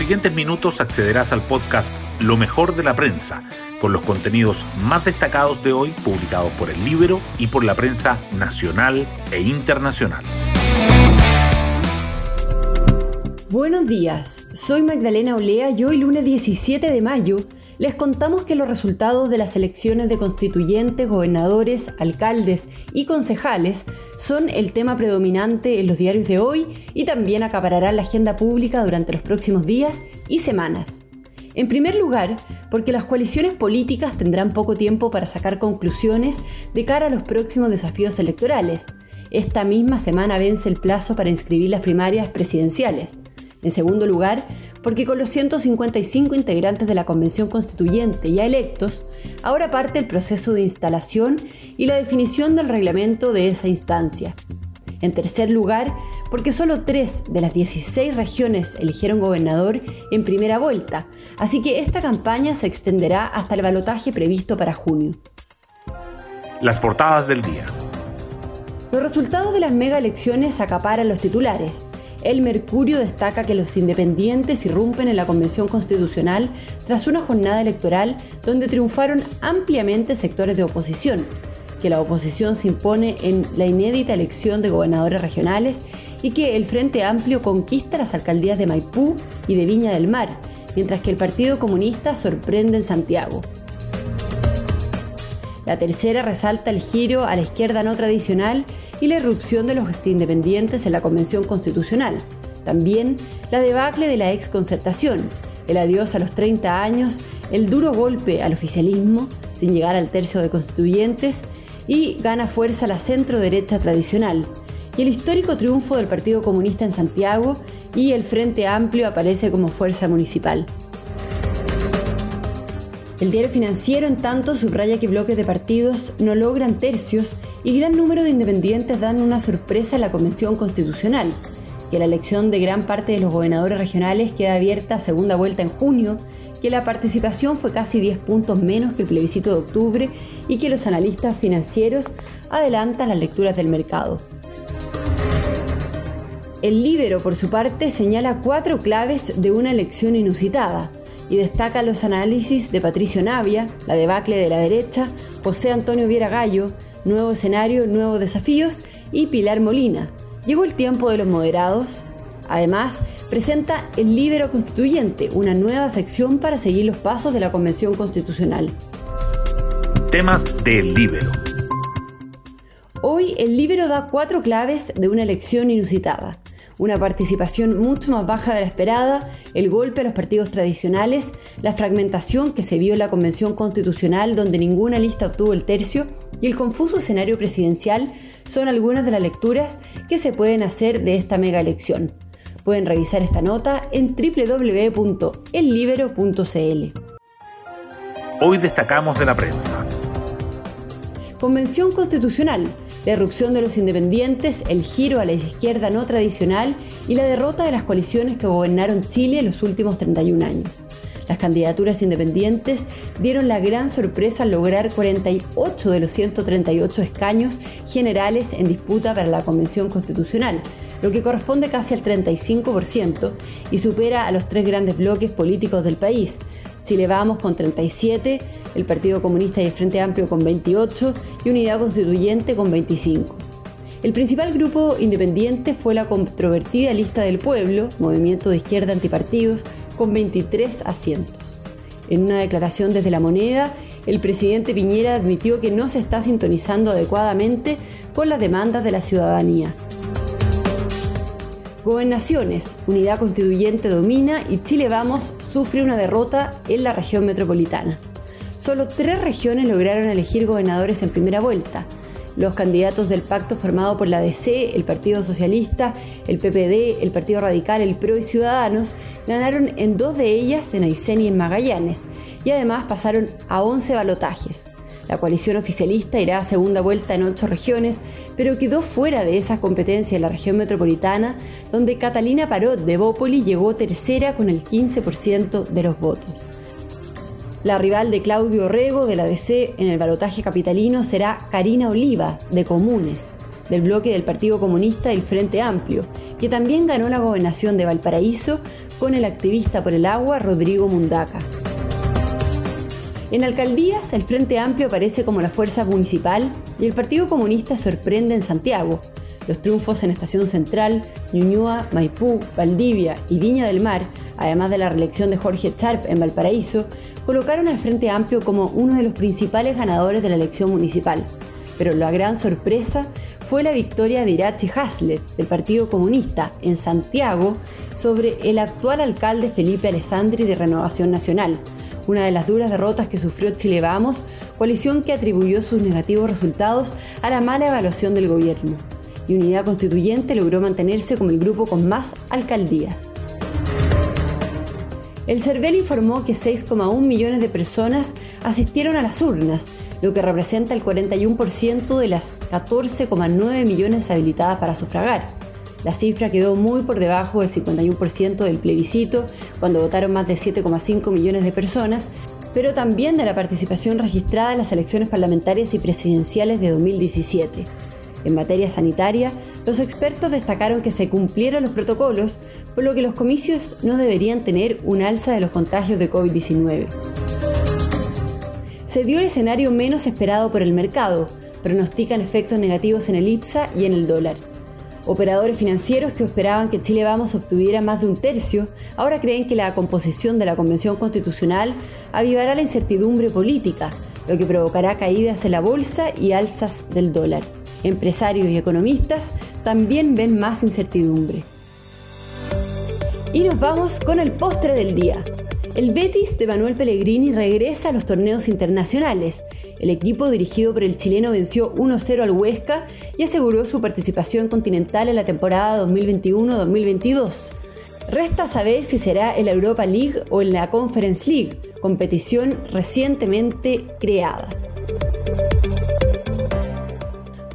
siguientes minutos accederás al podcast Lo mejor de la prensa, con los contenidos más destacados de hoy publicados por el Libro y por la prensa nacional e internacional. Buenos días, soy Magdalena Olea y hoy lunes 17 de mayo les contamos que los resultados de las elecciones de constituyentes, gobernadores, alcaldes y concejales son el tema predominante en los diarios de hoy y también acapararán la agenda pública durante los próximos días y semanas. En primer lugar, porque las coaliciones políticas tendrán poco tiempo para sacar conclusiones de cara a los próximos desafíos electorales. Esta misma semana vence el plazo para inscribir las primarias presidenciales. En segundo lugar, porque con los 155 integrantes de la Convención Constituyente ya electos, ahora parte el proceso de instalación y la definición del reglamento de esa instancia. En tercer lugar, porque solo tres de las 16 regiones eligieron gobernador en primera vuelta, así que esta campaña se extenderá hasta el balotaje previsto para junio. Las portadas del día. Los resultados de las mega elecciones acaparan los titulares. El Mercurio destaca que los independientes irrumpen en la Convención Constitucional tras una jornada electoral donde triunfaron ampliamente sectores de oposición, que la oposición se impone en la inédita elección de gobernadores regionales y que el Frente Amplio conquista las alcaldías de Maipú y de Viña del Mar, mientras que el Partido Comunista sorprende en Santiago. La tercera resalta el giro a la izquierda no tradicional y la irrupción de los independientes en la Convención Constitucional. También la debacle de la exconcertación, el adiós a los 30 años, el duro golpe al oficialismo, sin llegar al tercio de constituyentes, y gana fuerza la centro-derecha tradicional. Y el histórico triunfo del Partido Comunista en Santiago y el Frente Amplio aparece como fuerza municipal. El diario financiero, en tanto, subraya que bloques de partidos no logran tercios y gran número de independientes dan una sorpresa en la Convención Constitucional, que la elección de gran parte de los gobernadores regionales queda abierta a segunda vuelta en junio, que la participación fue casi 10 puntos menos que el plebiscito de octubre y que los analistas financieros adelantan las lecturas del mercado. El Libero, por su parte, señala cuatro claves de una elección inusitada y destaca los análisis de Patricio Navia, la debacle de la derecha, José Antonio Viera Gallo, Nuevo escenario, nuevos desafíos y Pilar Molina. Llegó el tiempo de los moderados. Además, presenta el Libero Constituyente, una nueva sección para seguir los pasos de la Convención Constitucional. Temas del Libero. Hoy el Libero da cuatro claves de una elección inusitada una participación mucho más baja de la esperada, el golpe a los partidos tradicionales, la fragmentación que se vio en la Convención Constitucional donde ninguna lista obtuvo el tercio y el confuso escenario presidencial son algunas de las lecturas que se pueden hacer de esta mega elección. Pueden revisar esta nota en www.ellibero.cl. Hoy destacamos de la prensa. Convención Constitucional la irrupción de los independientes, el giro a la izquierda no tradicional y la derrota de las coaliciones que gobernaron Chile en los últimos 31 años. Las candidaturas independientes dieron la gran sorpresa al lograr 48 de los 138 escaños generales en disputa para la Convención Constitucional, lo que corresponde casi al 35% y supera a los tres grandes bloques políticos del país, Chile Vamos con 37, el Partido Comunista y el Frente Amplio con 28 y Unidad Constituyente con 25. El principal grupo independiente fue la controvertida Lista del Pueblo, movimiento de izquierda antipartidos, con 23 asientos. En una declaración desde la moneda, el presidente Piñera admitió que no se está sintonizando adecuadamente con las demandas de la ciudadanía. Gobernaciones, Unidad Constituyente domina y Chile Vamos sufre una derrota en la región metropolitana. Solo tres regiones lograron elegir gobernadores en primera vuelta. Los candidatos del pacto formado por la DC, el Partido Socialista, el PPD, el Partido Radical, el PRO y Ciudadanos ganaron en dos de ellas en Aysén y en Magallanes, y además pasaron a 11 balotajes. La coalición oficialista irá a segunda vuelta en ocho regiones, pero quedó fuera de esa competencia en la región metropolitana, donde Catalina Parot de Bópoli llegó tercera con el 15% de los votos. La rival de Claudio Rego de la DC en el balotaje capitalino será Karina Oliva de Comunes. del bloque del Partido Comunista y el Frente Amplio, que también ganó la gobernación de Valparaíso con el activista por el agua Rodrigo Mundaca. En alcaldías, el Frente Amplio aparece como la fuerza municipal y el Partido Comunista sorprende en Santiago. Los triunfos en Estación Central, Ñuñoa, Maipú, Valdivia y Viña del Mar, además de la reelección de Jorge Charp en Valparaíso, colocaron al Frente Amplio como uno de los principales ganadores de la elección municipal. Pero la gran sorpresa fue la victoria de Irachi Haslet, del Partido Comunista, en Santiago, sobre el actual alcalde Felipe Alessandri de Renovación Nacional, una de las duras derrotas que sufrió Chile Vamos, coalición que atribuyó sus negativos resultados a la mala evaluación del gobierno. Y Unidad Constituyente logró mantenerse como el grupo con más alcaldías. El CERVEL informó que 6,1 millones de personas asistieron a las urnas, lo que representa el 41% de las 14,9 millones habilitadas para sufragar. La cifra quedó muy por debajo del 51% del plebiscito, cuando votaron más de 7,5 millones de personas, pero también de la participación registrada en las elecciones parlamentarias y presidenciales de 2017. En materia sanitaria, los expertos destacaron que se cumplieron los protocolos, por lo que los comicios no deberían tener un alza de los contagios de COVID-19. Se dio el escenario menos esperado por el mercado, pronostican efectos negativos en el IPSA y en el dólar. Operadores financieros que esperaban que Chile Vamos obtuviera más de un tercio, ahora creen que la composición de la Convención Constitucional avivará la incertidumbre política, lo que provocará caídas en la bolsa y alzas del dólar. Empresarios y economistas también ven más incertidumbre. Y nos vamos con el postre del día. El Betis de Manuel Pellegrini regresa a los torneos internacionales. El equipo dirigido por el chileno venció 1-0 al Huesca y aseguró su participación continental en la temporada 2021-2022. Resta saber si será en la Europa League o en la Conference League, competición recientemente creada.